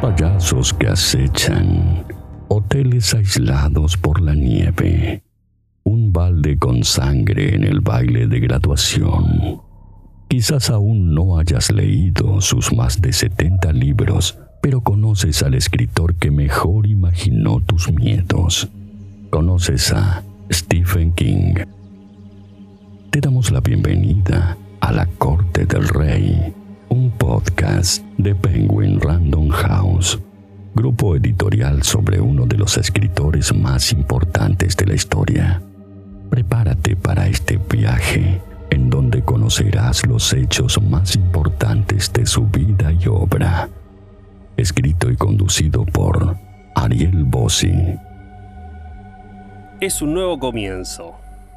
payasos que acechan, hoteles aislados por la nieve, un balde con sangre en el baile de graduación. Quizás aún no hayas leído sus más de 70 libros, pero conoces al escritor que mejor imaginó tus miedos. Conoces a Stephen King. Te damos la bienvenida a la Corte del Rey un podcast de Penguin Random House, grupo editorial sobre uno de los escritores más importantes de la historia. Prepárate para este viaje en donde conocerás los hechos más importantes de su vida y obra. Escrito y conducido por Ariel Bossi. Es un nuevo comienzo.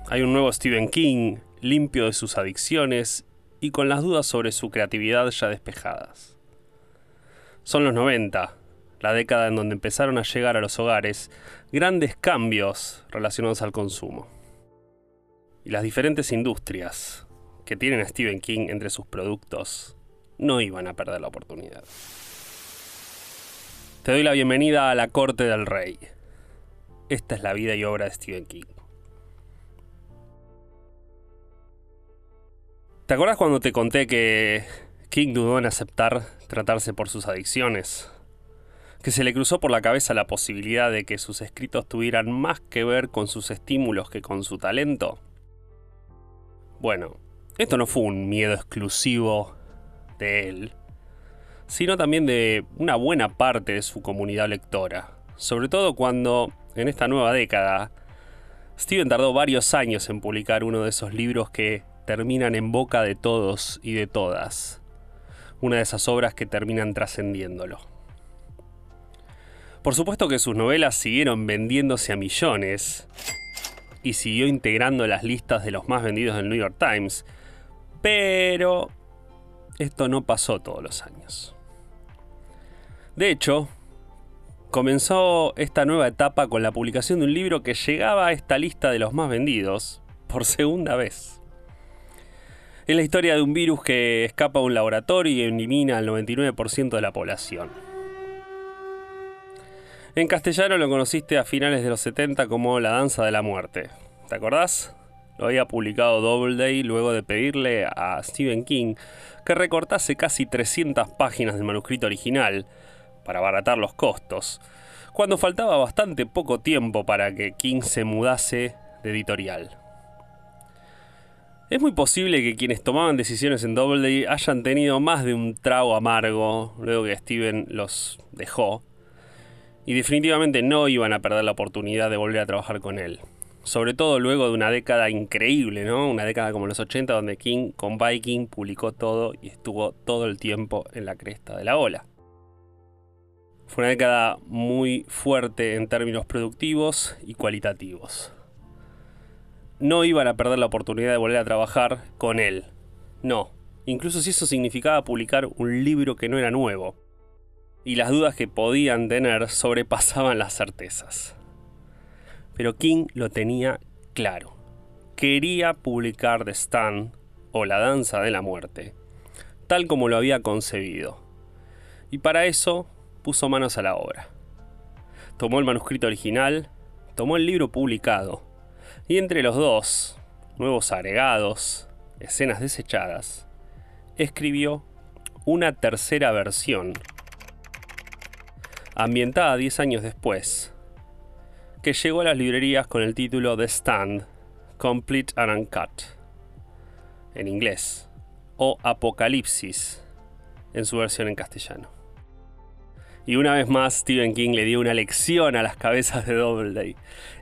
Hay un nuevo Stephen King, limpio de sus adicciones y con las dudas sobre su creatividad ya despejadas. Son los 90, la década en donde empezaron a llegar a los hogares grandes cambios relacionados al consumo. Y las diferentes industrias que tienen a Stephen King entre sus productos no iban a perder la oportunidad. Te doy la bienvenida a la Corte del Rey. Esta es la vida y obra de Stephen King. ¿Te acuerdas cuando te conté que King dudó en aceptar tratarse por sus adicciones? Que se le cruzó por la cabeza la posibilidad de que sus escritos tuvieran más que ver con sus estímulos que con su talento. Bueno, esto no fue un miedo exclusivo de él, sino también de una buena parte de su comunidad lectora, sobre todo cuando, en esta nueva década, Steven tardó varios años en publicar uno de esos libros que terminan en boca de todos y de todas. Una de esas obras que terminan trascendiéndolo. Por supuesto que sus novelas siguieron vendiéndose a millones y siguió integrando las listas de los más vendidos del New York Times, pero esto no pasó todos los años. De hecho, comenzó esta nueva etapa con la publicación de un libro que llegaba a esta lista de los más vendidos por segunda vez. Es la historia de un virus que escapa a un laboratorio y elimina al 99% de la población. En castellano lo conociste a finales de los 70 como La Danza de la Muerte. ¿Te acordás? Lo había publicado Doubleday luego de pedirle a Stephen King que recortase casi 300 páginas del manuscrito original para abaratar los costos, cuando faltaba bastante poco tiempo para que King se mudase de editorial. Es muy posible que quienes tomaban decisiones en Doubleday hayan tenido más de un trago amargo luego que Steven los dejó, y definitivamente no iban a perder la oportunidad de volver a trabajar con él. Sobre todo luego de una década increíble, ¿no? Una década como los 80 donde King con Viking publicó todo y estuvo todo el tiempo en la cresta de la ola. Fue una década muy fuerte en términos productivos y cualitativos no iban a perder la oportunidad de volver a trabajar con él. No, incluso si eso significaba publicar un libro que no era nuevo. Y las dudas que podían tener sobrepasaban las certezas. Pero King lo tenía claro. Quería publicar The Stand, o La Danza de la Muerte, tal como lo había concebido. Y para eso puso manos a la obra. Tomó el manuscrito original, tomó el libro publicado, y entre los dos, nuevos agregados, escenas desechadas, escribió una tercera versión, ambientada 10 años después, que llegó a las librerías con el título The Stand, Complete and Uncut, en inglés, o Apocalipsis, en su versión en castellano. Y una vez más, Stephen King le dio una lección a las cabezas de Doubleday.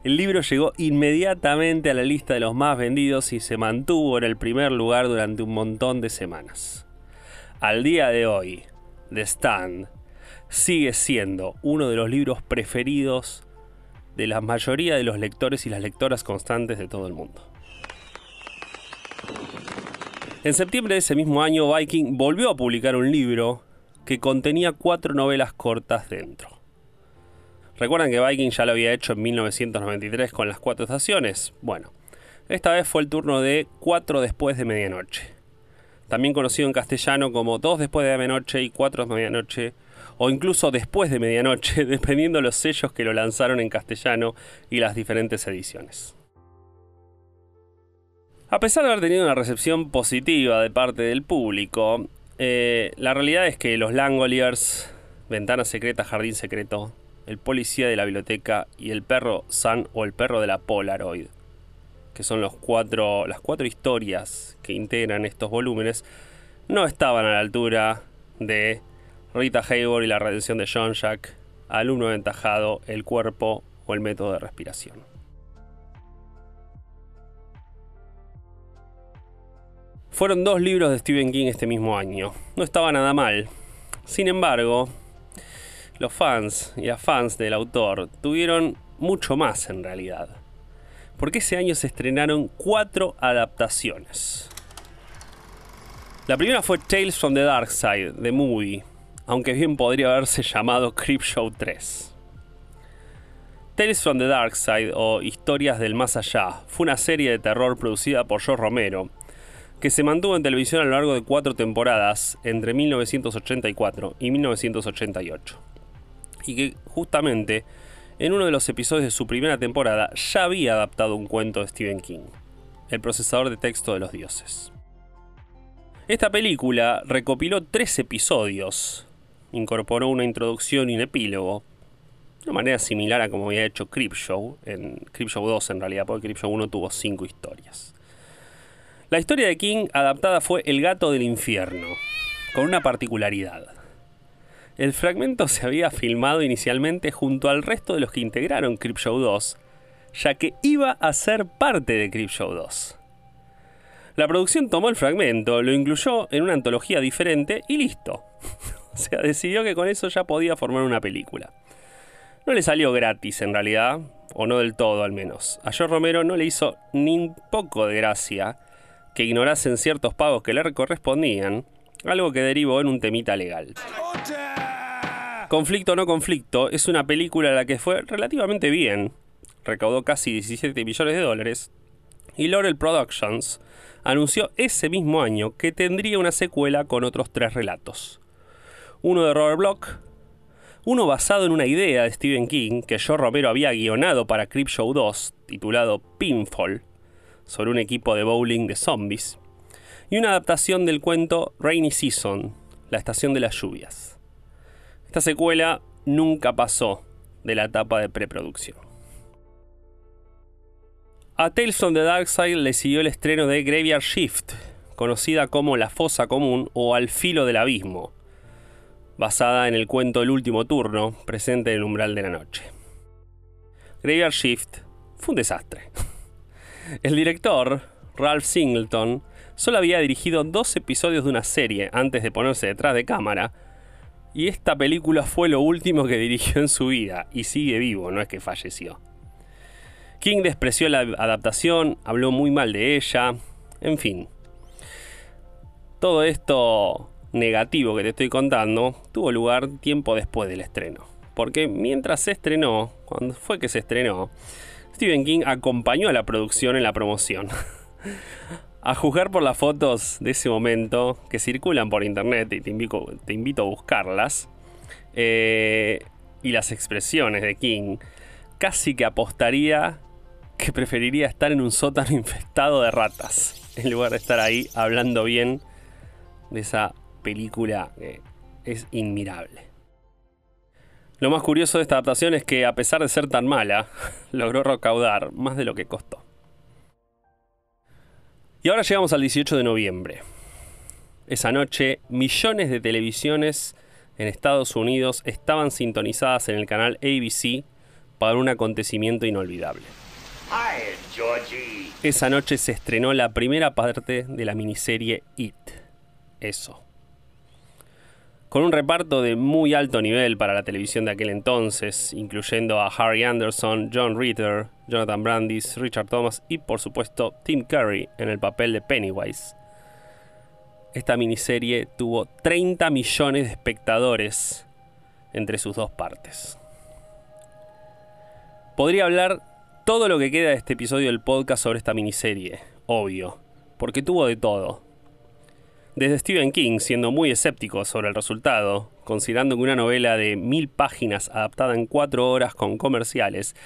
El libro llegó inmediatamente a la lista de los más vendidos y se mantuvo en el primer lugar durante un montón de semanas. Al día de hoy, The Stand sigue siendo uno de los libros preferidos de la mayoría de los lectores y las lectoras constantes de todo el mundo. En septiembre de ese mismo año, Viking volvió a publicar un libro que contenía cuatro novelas cortas dentro. ¿Recuerdan que Viking ya lo había hecho en 1993 con las cuatro estaciones? Bueno, esta vez fue el turno de Cuatro después de medianoche. También conocido en castellano como Dos después de medianoche y Cuatro de medianoche, o incluso después de medianoche, dependiendo de los sellos que lo lanzaron en castellano y las diferentes ediciones. A pesar de haber tenido una recepción positiva de parte del público, eh, la realidad es que los Langoliers, Ventana Secreta, Jardín Secreto, El Policía de la Biblioteca y El Perro San o El Perro de la Polaroid, que son las cuatro historias que integran estos volúmenes, no estaban a la altura de Rita Hayworth y la redención de John Jack, alumno aventajado, el cuerpo o el método de respiración. Fueron dos libros de Stephen King este mismo año. No estaba nada mal. Sin embargo, los fans y las fans del autor tuvieron mucho más en realidad. Porque ese año se estrenaron cuatro adaptaciones. La primera fue Tales from the Dark Side, The Movie, aunque bien podría haberse llamado Creepshow 3. Tales from the Dark Side o Historias del Más Allá fue una serie de terror producida por George Romero, que se mantuvo en televisión a lo largo de cuatro temporadas entre 1984 y 1988, y que justamente en uno de los episodios de su primera temporada ya había adaptado un cuento de Stephen King, El procesador de texto de los dioses. Esta película recopiló tres episodios, incorporó una introducción y un epílogo, de una manera similar a como había hecho Creepshow, en Creepshow 2 en realidad, porque Creepshow 1 tuvo cinco historias. La historia de King adaptada fue El gato del infierno, con una particularidad. El fragmento se había filmado inicialmente junto al resto de los que integraron Creepshow 2, ya que iba a ser parte de Creepshow 2. La producción tomó el fragmento, lo incluyó en una antología diferente y listo. o sea, decidió que con eso ya podía formar una película. No le salió gratis en realidad, o no del todo al menos. A George Romero no le hizo ni un poco de gracia que ignorasen ciertos pagos que le correspondían, algo que derivó en un temita legal. Conflicto o no conflicto es una película a la que fue relativamente bien, recaudó casi 17 millones de dólares, y Laurel Productions anunció ese mismo año que tendría una secuela con otros tres relatos. Uno de Robert Bloch, uno basado en una idea de Stephen King que Joe Romero había guionado para Creepshow 2, titulado Pinfall, sobre un equipo de bowling de zombies, y una adaptación del cuento Rainy Season, la estación de las lluvias. Esta secuela nunca pasó de la etapa de preproducción. A Tales from the Dark Side le siguió el estreno de Graveyard Shift, conocida como La Fosa Común o Al Filo del Abismo, basada en el cuento El Último Turno, presente en el umbral de la noche. Graveyard Shift fue un desastre. El director, Ralph Singleton, solo había dirigido dos episodios de una serie antes de ponerse detrás de cámara, y esta película fue lo último que dirigió en su vida, y sigue vivo, no es que falleció. King despreció la adaptación, habló muy mal de ella, en fin. Todo esto negativo que te estoy contando tuvo lugar tiempo después del estreno. Porque mientras se estrenó, cuando fue que se estrenó, Stephen King acompañó a la producción en la promoción. a juzgar por las fotos de ese momento que circulan por internet y te invito, a buscarlas, eh, y las expresiones de King, casi que apostaría que preferiría estar en un sótano infestado de ratas, en lugar de estar ahí hablando bien de esa película que es inmirable. Lo más curioso de esta adaptación es que a pesar de ser tan mala, logró recaudar más de lo que costó. Y ahora llegamos al 18 de noviembre. Esa noche, millones de televisiones en Estados Unidos estaban sintonizadas en el canal ABC para un acontecimiento inolvidable. Esa noche se estrenó la primera parte de la miniserie It. Eso. Con un reparto de muy alto nivel para la televisión de aquel entonces, incluyendo a Harry Anderson, John Ritter, Jonathan Brandis, Richard Thomas y por supuesto Tim Curry en el papel de Pennywise. Esta miniserie tuvo 30 millones de espectadores entre sus dos partes. Podría hablar todo lo que queda de este episodio del podcast sobre esta miniserie, obvio, porque tuvo de todo. Desde Stephen King, siendo muy escéptico sobre el resultado, considerando que una novela de mil páginas adaptada en cuatro horas con comerciales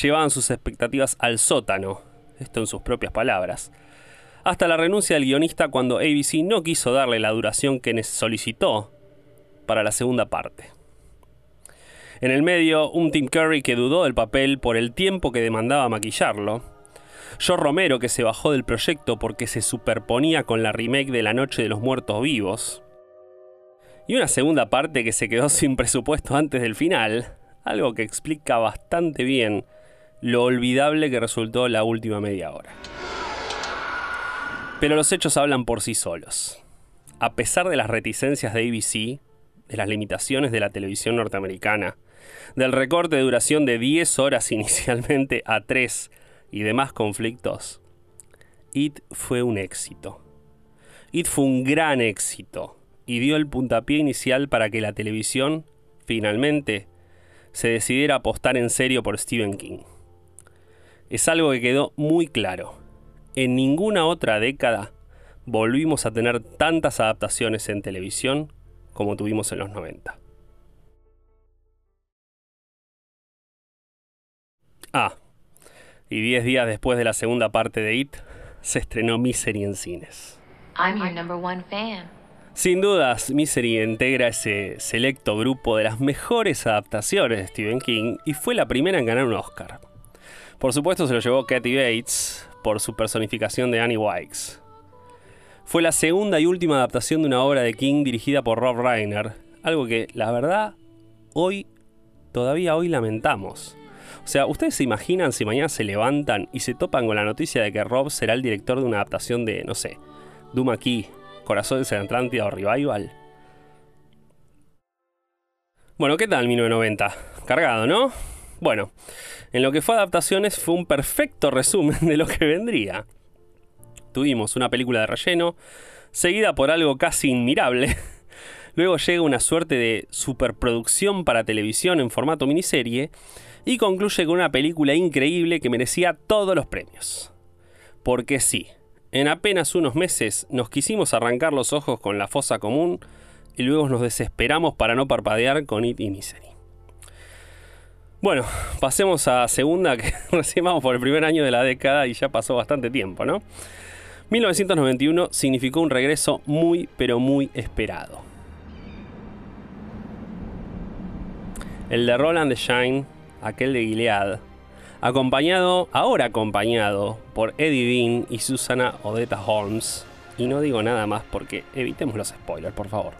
llevaban sus expectativas al sótano, esto en sus propias palabras, hasta la renuncia del guionista cuando ABC no quiso darle la duración que solicitó para la segunda parte. En el medio, un Tim Curry que dudó del papel por el tiempo que demandaba maquillarlo, Joe Romero, que se bajó del proyecto porque se superponía con la remake de La Noche de los Muertos Vivos. Y una segunda parte que se quedó sin presupuesto antes del final, algo que explica bastante bien lo olvidable que resultó la última media hora. Pero los hechos hablan por sí solos. A pesar de las reticencias de ABC, de las limitaciones de la televisión norteamericana, del recorte de duración de 10 horas inicialmente a 3 y demás conflictos, It fue un éxito. It fue un gran éxito y dio el puntapié inicial para que la televisión, finalmente, se decidiera apostar en serio por Stephen King. Es algo que quedó muy claro. En ninguna otra década volvimos a tener tantas adaptaciones en televisión como tuvimos en los 90. Ah, y 10 días después de la segunda parte de It, se estrenó Misery en cines. Sin dudas, Misery integra ese selecto grupo de las mejores adaptaciones de Stephen King y fue la primera en ganar un Oscar. Por supuesto se lo llevó Kathy Bates por su personificación de Annie Wikes. Fue la segunda y última adaptación de una obra de King dirigida por Rob Reiner, algo que, la verdad, hoy, todavía hoy lamentamos. O sea, ¿ustedes se imaginan si mañana se levantan y se topan con la noticia de que Rob será el director de una adaptación de, no sé, Doom Key, Corazones en Atlántida o Revival? Bueno, ¿qué tal 1990? Cargado, ¿no? Bueno, en lo que fue adaptaciones fue un perfecto resumen de lo que vendría. Tuvimos una película de relleno, seguida por algo casi inmirable. Luego llega una suerte de superproducción para televisión en formato miniserie y concluye con una película increíble que merecía todos los premios. Porque sí, en apenas unos meses nos quisimos arrancar los ojos con la fosa común y luego nos desesperamos para no parpadear con It y Misery. Bueno, pasemos a segunda, que recién vamos por el primer año de la década y ya pasó bastante tiempo, ¿no? 1991 significó un regreso muy, pero muy esperado. El de Roland de Shine aquel de Gilead, acompañado, ahora acompañado por Eddie Dean y Susana Odetta Holmes. Y no digo nada más porque evitemos los spoilers, por favor.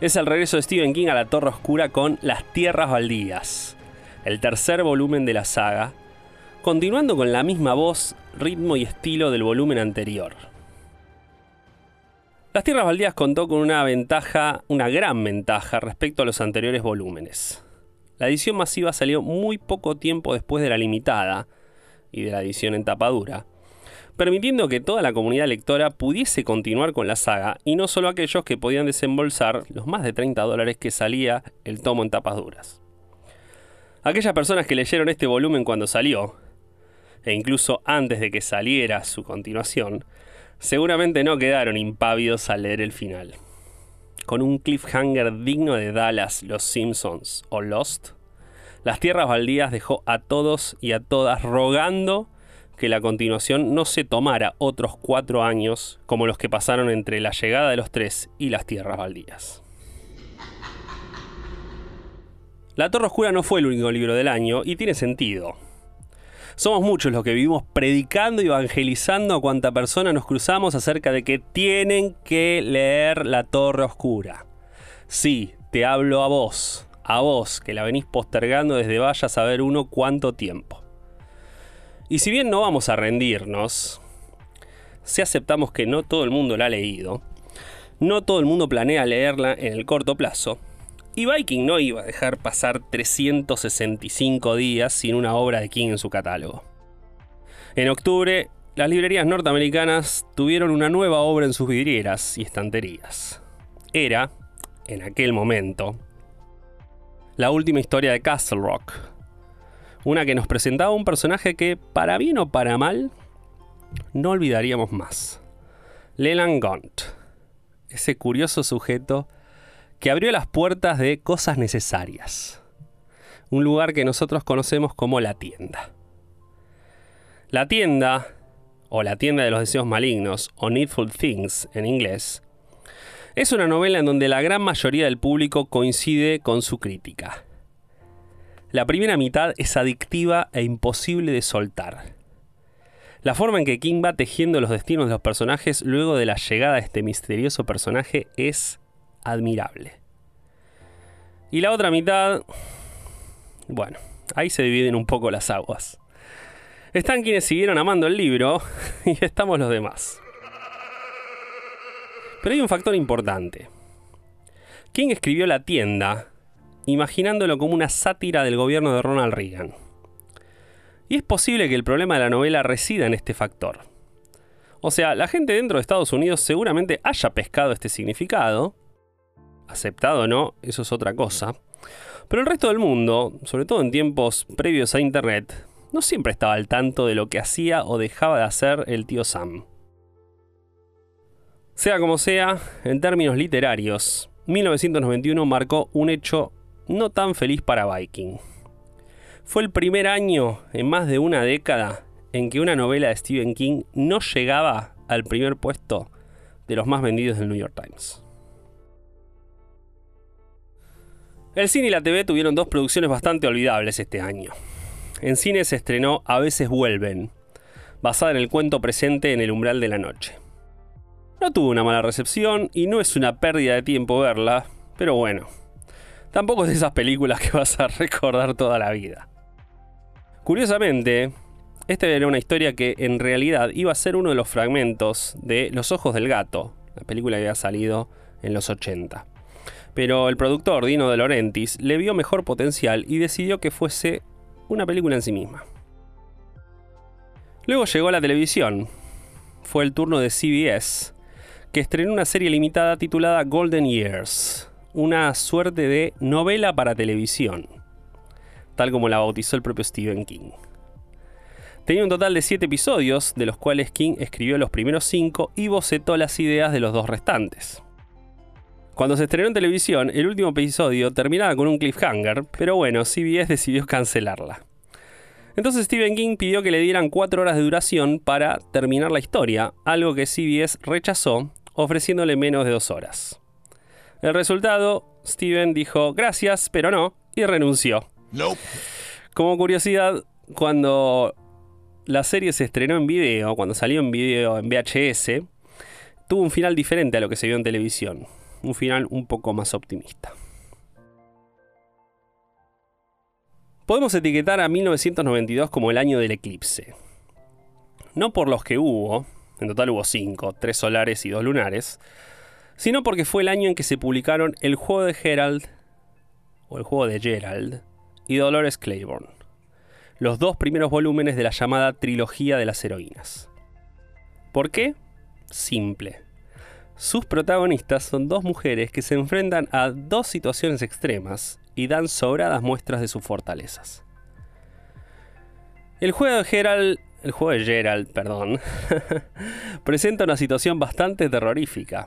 Es el regreso de Stephen King a la Torre Oscura con Las Tierras Baldías, el tercer volumen de la saga, continuando con la misma voz, ritmo y estilo del volumen anterior. Las Tierras Baldías contó con una ventaja, una gran ventaja respecto a los anteriores volúmenes. La edición masiva salió muy poco tiempo después de la limitada y de la edición en tapadura, permitiendo que toda la comunidad lectora pudiese continuar con la saga y no solo aquellos que podían desembolsar los más de 30 dólares que salía el tomo en tapas duras. Aquellas personas que leyeron este volumen cuando salió, e incluso antes de que saliera su continuación, seguramente no quedaron impávidos al leer el final con un cliffhanger digno de Dallas, Los Simpsons o Lost, Las Tierras Baldías dejó a todos y a todas rogando que la continuación no se tomara otros cuatro años como los que pasaron entre la llegada de los tres y las Tierras Baldías. La Torre Oscura no fue el único libro del año y tiene sentido. Somos muchos los que vivimos predicando y evangelizando a cuanta persona nos cruzamos acerca de que tienen que leer La Torre Oscura. Sí, te hablo a vos, a vos que la venís postergando desde vaya a saber uno cuánto tiempo. Y si bien no vamos a rendirnos, si aceptamos que no todo el mundo la ha leído, no todo el mundo planea leerla en el corto plazo, y Viking no iba a dejar pasar 365 días sin una obra de King en su catálogo. En octubre, las librerías norteamericanas tuvieron una nueva obra en sus vidrieras y estanterías. Era, en aquel momento, la última historia de Castle Rock. Una que nos presentaba un personaje que, para bien o para mal, no olvidaríamos más. Leland Gaunt, ese curioso sujeto que abrió las puertas de cosas necesarias, un lugar que nosotros conocemos como la tienda. La tienda, o la tienda de los deseos malignos, o Needful Things en inglés, es una novela en donde la gran mayoría del público coincide con su crítica. La primera mitad es adictiva e imposible de soltar. La forma en que King va tejiendo los destinos de los personajes luego de la llegada de este misterioso personaje es admirable. Y la otra mitad... Bueno, ahí se dividen un poco las aguas. Están quienes siguieron amando el libro y estamos los demás. Pero hay un factor importante. King escribió La tienda imaginándolo como una sátira del gobierno de Ronald Reagan. Y es posible que el problema de la novela resida en este factor. O sea, la gente dentro de Estados Unidos seguramente haya pescado este significado, aceptado o no, eso es otra cosa, pero el resto del mundo, sobre todo en tiempos previos a Internet, no siempre estaba al tanto de lo que hacía o dejaba de hacer el tío Sam. Sea como sea, en términos literarios, 1991 marcó un hecho no tan feliz para Viking. Fue el primer año en más de una década en que una novela de Stephen King no llegaba al primer puesto de los más vendidos del New York Times. El cine y la TV tuvieron dos producciones bastante olvidables este año. En cine se estrenó A veces vuelven, basada en el cuento presente en el umbral de la noche. No tuvo una mala recepción y no es una pérdida de tiempo verla, pero bueno, tampoco es de esas películas que vas a recordar toda la vida. Curiosamente, esta era una historia que en realidad iba a ser uno de los fragmentos de Los Ojos del Gato, la película que había salido en los 80. Pero el productor Dino De Laurentiis le vio mejor potencial y decidió que fuese una película en sí misma. Luego llegó la televisión. Fue el turno de CBS, que estrenó una serie limitada titulada Golden Years, una suerte de novela para televisión, tal como la bautizó el propio Stephen King. Tenía un total de 7 episodios, de los cuales King escribió los primeros 5 y bocetó las ideas de los dos restantes. Cuando se estrenó en televisión, el último episodio terminaba con un cliffhanger, pero bueno, CBS decidió cancelarla. Entonces Stephen King pidió que le dieran 4 horas de duración para terminar la historia, algo que CBS rechazó ofreciéndole menos de dos horas. El resultado, Steven dijo gracias, pero no, y renunció. Como curiosidad, cuando la serie se estrenó en video, cuando salió en video en VHS, tuvo un final diferente a lo que se vio en televisión. Un final un poco más optimista. Podemos etiquetar a 1992 como el año del eclipse. No por los que hubo, en total hubo cinco, tres solares y dos lunares, sino porque fue el año en que se publicaron El juego de Gerald, o El juego de Gerald, y Dolores Claiborne, los dos primeros volúmenes de la llamada Trilogía de las Heroínas. ¿Por qué? Simple. Sus protagonistas son dos mujeres que se enfrentan a dos situaciones extremas y dan sobradas muestras de sus fortalezas. El juego de Gerald el juego de Gerald, perdón, presenta una situación bastante terrorífica.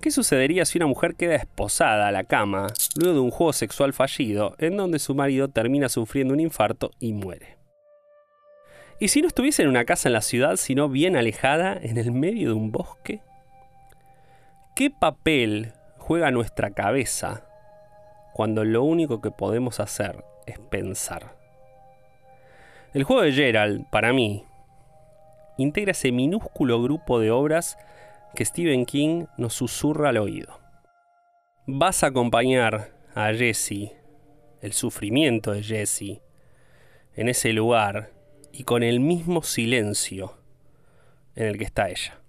¿Qué sucedería si una mujer queda esposada a la cama luego de un juego sexual fallido en donde su marido termina sufriendo un infarto y muere? ¿Y si no estuviese en una casa en la ciudad, sino bien alejada, en el medio de un bosque? ¿Qué papel juega nuestra cabeza cuando lo único que podemos hacer es pensar? El juego de Gerald, para mí, integra ese minúsculo grupo de obras que Stephen King nos susurra al oído. Vas a acompañar a Jesse, el sufrimiento de Jesse, en ese lugar y con el mismo silencio en el que está ella.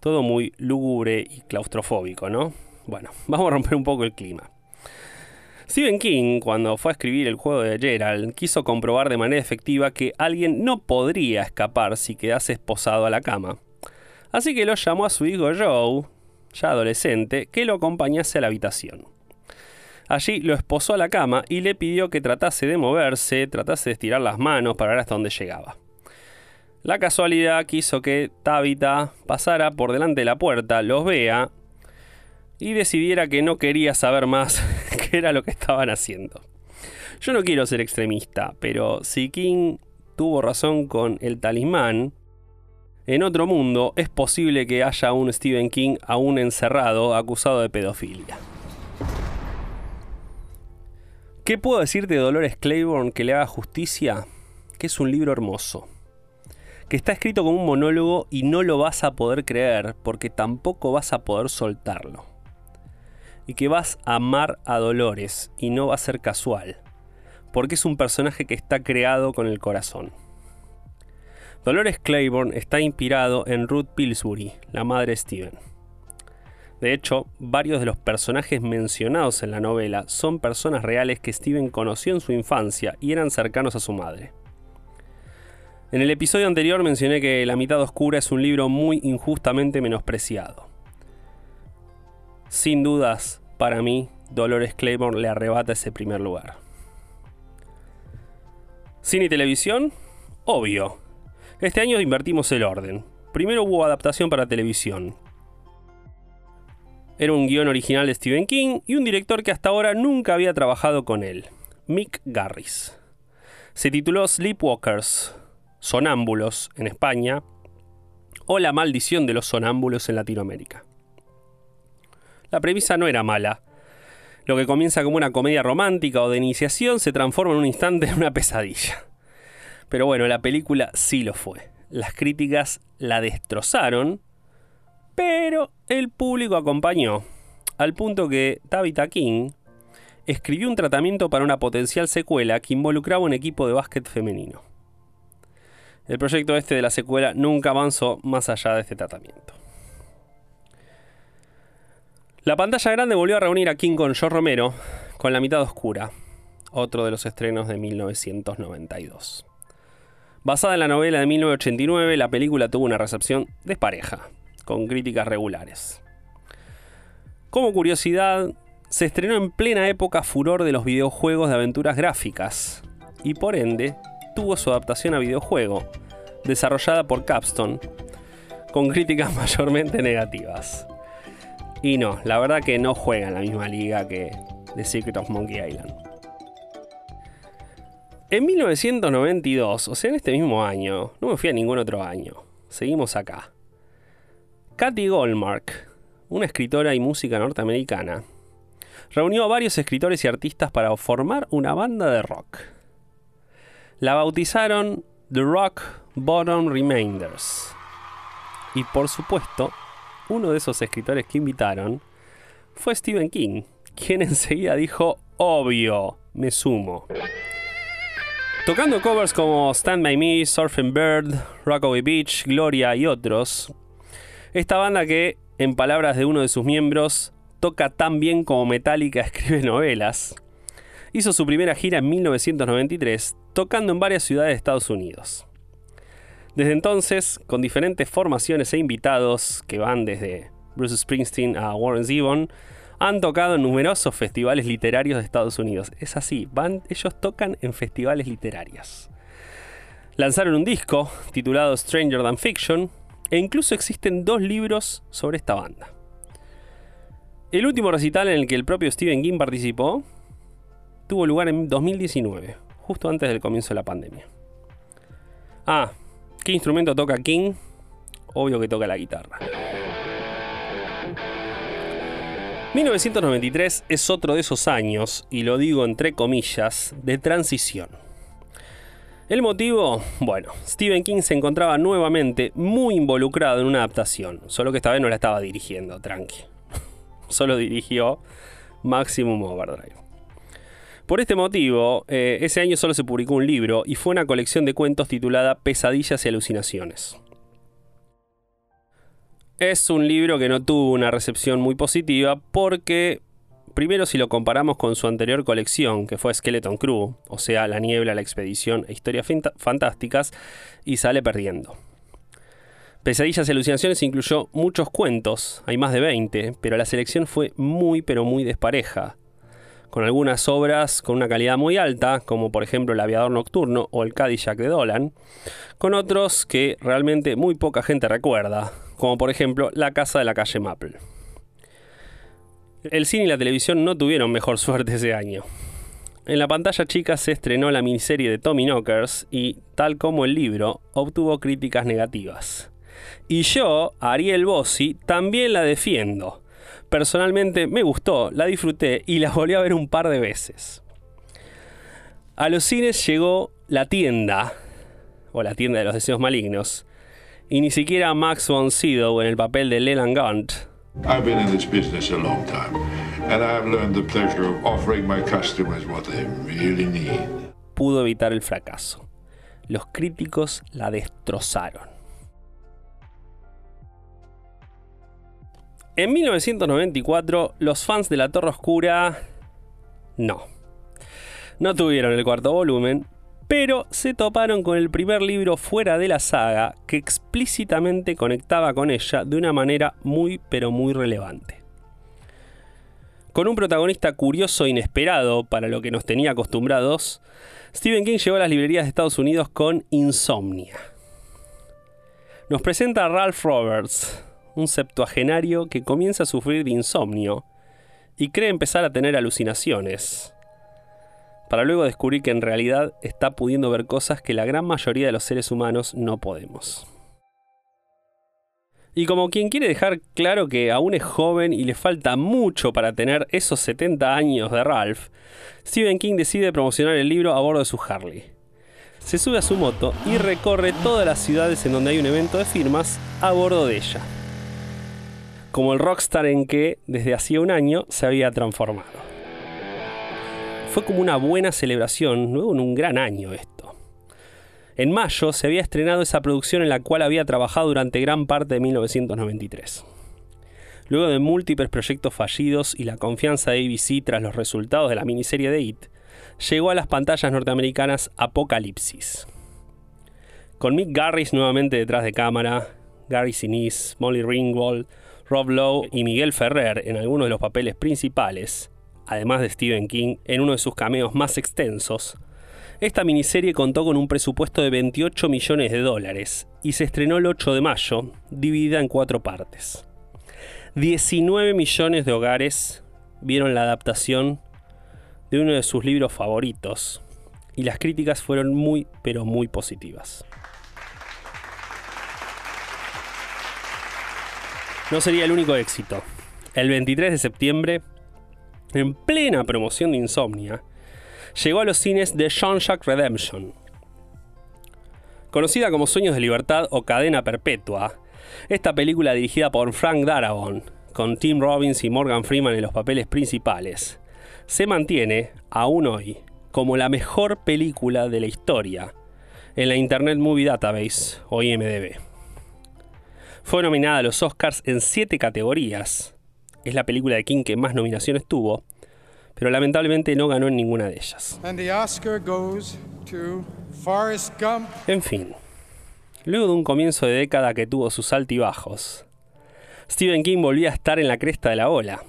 Todo muy lúgubre y claustrofóbico, ¿no? Bueno, vamos a romper un poco el clima. Stephen King, cuando fue a escribir el juego de Gerald, quiso comprobar de manera efectiva que alguien no podría escapar si quedase esposado a la cama. Así que lo llamó a su hijo Joe, ya adolescente, que lo acompañase a la habitación. Allí lo esposó a la cama y le pidió que tratase de moverse, tratase de estirar las manos para ver hasta dónde llegaba. La casualidad quiso que Tabitha pasara por delante de la puerta, los vea y decidiera que no quería saber más qué era lo que estaban haciendo. Yo no quiero ser extremista, pero si King tuvo razón con el talismán, en otro mundo es posible que haya un Stephen King aún encerrado acusado de pedofilia. ¿Qué puedo decirte de Dolores Claiborne que le haga justicia? Que es un libro hermoso. Que está escrito como un monólogo y no lo vas a poder creer porque tampoco vas a poder soltarlo. Y que vas a amar a Dolores y no va a ser casual. Porque es un personaje que está creado con el corazón. Dolores Claiborne está inspirado en Ruth Pillsbury, la madre de Steven. De hecho, varios de los personajes mencionados en la novela son personas reales que Steven conoció en su infancia y eran cercanos a su madre. En el episodio anterior mencioné que La mitad oscura es un libro muy injustamente menospreciado. Sin dudas, para mí, Dolores Claiborne le arrebata ese primer lugar. Cine y televisión, obvio, este año invertimos el orden. Primero hubo adaptación para televisión. Era un guion original de Stephen King y un director que hasta ahora nunca había trabajado con él, Mick Garris. Se tituló Sleepwalkers, Sonámbulos en España, o La maldición de los sonámbulos en Latinoamérica. La premisa no era mala. Lo que comienza como una comedia romántica o de iniciación se transforma en un instante en una pesadilla. Pero bueno, la película sí lo fue. Las críticas la destrozaron, pero el público acompañó, al punto que Tabitha King escribió un tratamiento para una potencial secuela que involucraba un equipo de básquet femenino. El proyecto este de la secuela nunca avanzó más allá de este tratamiento. La pantalla grande volvió a reunir a King con Joe Romero con La mitad oscura, otro de los estrenos de 1992. Basada en la novela de 1989, la película tuvo una recepción despareja, con críticas regulares. Como curiosidad, se estrenó en plena época furor de los videojuegos de aventuras gráficas, y por ende tuvo su adaptación a videojuego, desarrollada por Capstone, con críticas mayormente negativas. Y no, la verdad que no juega en la misma liga que The Secret of Monkey Island. En 1992, o sea, en este mismo año, no me fui a ningún otro año, seguimos acá. Kathy Goldmark, una escritora y música norteamericana, reunió a varios escritores y artistas para formar una banda de rock. La bautizaron The Rock Bottom Remainders. Y por supuesto, uno de esos escritores que invitaron fue Stephen King, quien enseguida dijo, obvio, me sumo. Tocando covers como Stand By Me, Surfing Bird, Rockaway Beach, Gloria y otros, esta banda que, en palabras de uno de sus miembros, toca tan bien como Metallica escribe novelas, hizo su primera gira en 1993, tocando en varias ciudades de Estados Unidos. Desde entonces, con diferentes formaciones e invitados que van desde Bruce Springsteen a Warren Zevon, han tocado en numerosos festivales literarios de Estados Unidos. Es así, van, ellos tocan en festivales literarios. Lanzaron un disco titulado Stranger Than Fiction e incluso existen dos libros sobre esta banda. El último recital en el que el propio Stephen King participó tuvo lugar en 2019, justo antes del comienzo de la pandemia. Ah, ¿qué instrumento toca King? Obvio que toca la guitarra. 1993 es otro de esos años, y lo digo entre comillas, de transición. El motivo, bueno, Stephen King se encontraba nuevamente muy involucrado en una adaptación, solo que esta vez no la estaba dirigiendo, tranqui. Solo dirigió Maximum Overdrive. Por este motivo, eh, ese año solo se publicó un libro y fue una colección de cuentos titulada Pesadillas y Alucinaciones. Es un libro que no tuvo una recepción muy positiva porque, primero si lo comparamos con su anterior colección, que fue Skeleton Crew, o sea, La Niebla, La Expedición e Historias Fantásticas, y sale perdiendo. Pesadillas y alucinaciones incluyó muchos cuentos, hay más de 20, pero la selección fue muy pero muy despareja, con algunas obras con una calidad muy alta, como por ejemplo El aviador nocturno o El Cadillac de Dolan, con otros que realmente muy poca gente recuerda, como por ejemplo La casa de la calle Maple. El cine y la televisión no tuvieron mejor suerte ese año. En la pantalla chica se estrenó la miniserie de Tommy Knockers y, tal como el libro, obtuvo críticas negativas. Y yo, Ariel Bossi, también la defiendo. Personalmente me gustó, la disfruté y la volví a ver un par de veces. A los cines llegó La Tienda, o La Tienda de los Deseos Malignos, y ni siquiera Max von Sydow en el papel de Leland Gaunt I've been in this business a long time, and I've learned the pleasure of offering my customers what they really need. Pudo evitar el fracaso. Los críticos la destrozaron. En 1994, los fans de La Torre Oscura no. No tuvieron el cuarto volumen, pero se toparon con el primer libro fuera de la saga que explícitamente conectaba con ella de una manera muy pero muy relevante. Con un protagonista curioso e inesperado para lo que nos tenía acostumbrados, Stephen King llegó a las librerías de Estados Unidos con Insomnia. Nos presenta a Ralph Roberts, un septuagenario que comienza a sufrir de insomnio y cree empezar a tener alucinaciones, para luego descubrir que en realidad está pudiendo ver cosas que la gran mayoría de los seres humanos no podemos. Y como quien quiere dejar claro que aún es joven y le falta mucho para tener esos 70 años de Ralph, Stephen King decide promocionar el libro a bordo de su Harley. Se sube a su moto y recorre todas las ciudades en donde hay un evento de firmas a bordo de ella. Como el rockstar en que desde hacía un año se había transformado. Fue como una buena celebración, luego en un gran año esto. En mayo se había estrenado esa producción en la cual había trabajado durante gran parte de 1993. Luego de múltiples proyectos fallidos y la confianza de ABC tras los resultados de la miniserie de It, llegó a las pantallas norteamericanas Apocalipsis. Con Mick Garris nuevamente detrás de cámara, Gary Sinise, Molly Ringwald, Rob Lowe y Miguel Ferrer en algunos de los papeles principales, además de Stephen King, en uno de sus cameos más extensos, esta miniserie contó con un presupuesto de 28 millones de dólares y se estrenó el 8 de mayo, dividida en cuatro partes. 19 millones de hogares vieron la adaptación de uno de sus libros favoritos y las críticas fueron muy pero muy positivas. No sería el único éxito. El 23 de septiembre, en plena promoción de Insomnia, llegó a los cines de Jean-Jacques Redemption. Conocida como Sueños de Libertad o Cadena Perpetua, esta película dirigida por Frank Darabont, con Tim Robbins y Morgan Freeman en los papeles principales, se mantiene, aún hoy, como la mejor película de la historia en la Internet Movie Database o IMDb. Fue nominada a los Oscars en siete categorías, es la película de King que más nominaciones tuvo, pero lamentablemente no ganó en ninguna de ellas. En fin, luego de un comienzo de década que tuvo sus altibajos, Stephen King volvía a estar en la cresta de la ola.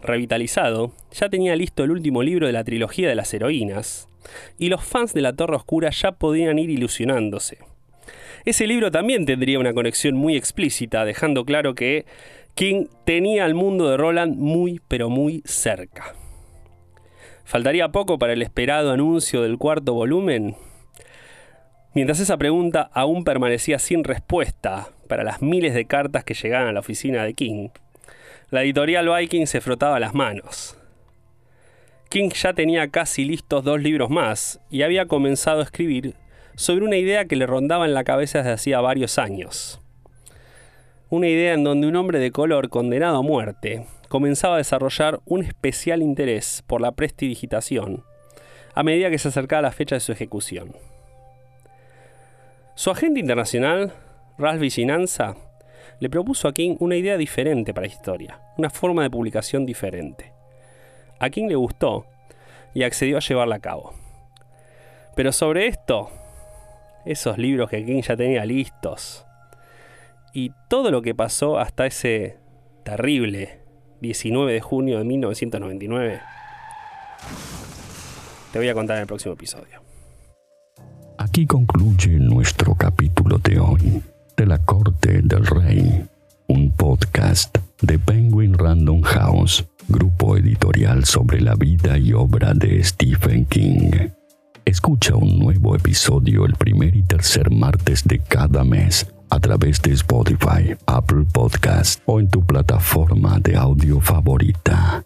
Revitalizado, ya tenía listo el último libro de la trilogía de las heroínas, y los fans de la Torre Oscura ya podían ir ilusionándose. Ese libro también tendría una conexión muy explícita, dejando claro que King tenía al mundo de Roland muy pero muy cerca. ¿Faltaría poco para el esperado anuncio del cuarto volumen? Mientras esa pregunta aún permanecía sin respuesta para las miles de cartas que llegaban a la oficina de King, la editorial Viking se frotaba las manos. King ya tenía casi listos dos libros más y había comenzado a escribir sobre una idea que le rondaba en la cabeza desde hacía varios años una idea en donde un hombre de color condenado a muerte comenzaba a desarrollar un especial interés por la prestidigitación a medida que se acercaba la fecha de su ejecución. Su agente internacional, Ralph Vicinanza, le propuso a King una idea diferente para la historia, una forma de publicación diferente. A King le gustó y accedió a llevarla a cabo. Pero sobre esto, esos libros que King ya tenía listos, y todo lo que pasó hasta ese terrible 19 de junio de 1999 Te voy a contar en el próximo episodio. Aquí concluye nuestro capítulo de hoy de la Corte del Rey, un podcast de Penguin Random House, grupo editorial sobre la vida y obra de Stephen King. Escucha un nuevo episodio el primer y tercer martes de cada mes a través de Spotify, Apple Podcast o en tu plataforma de audio favorita.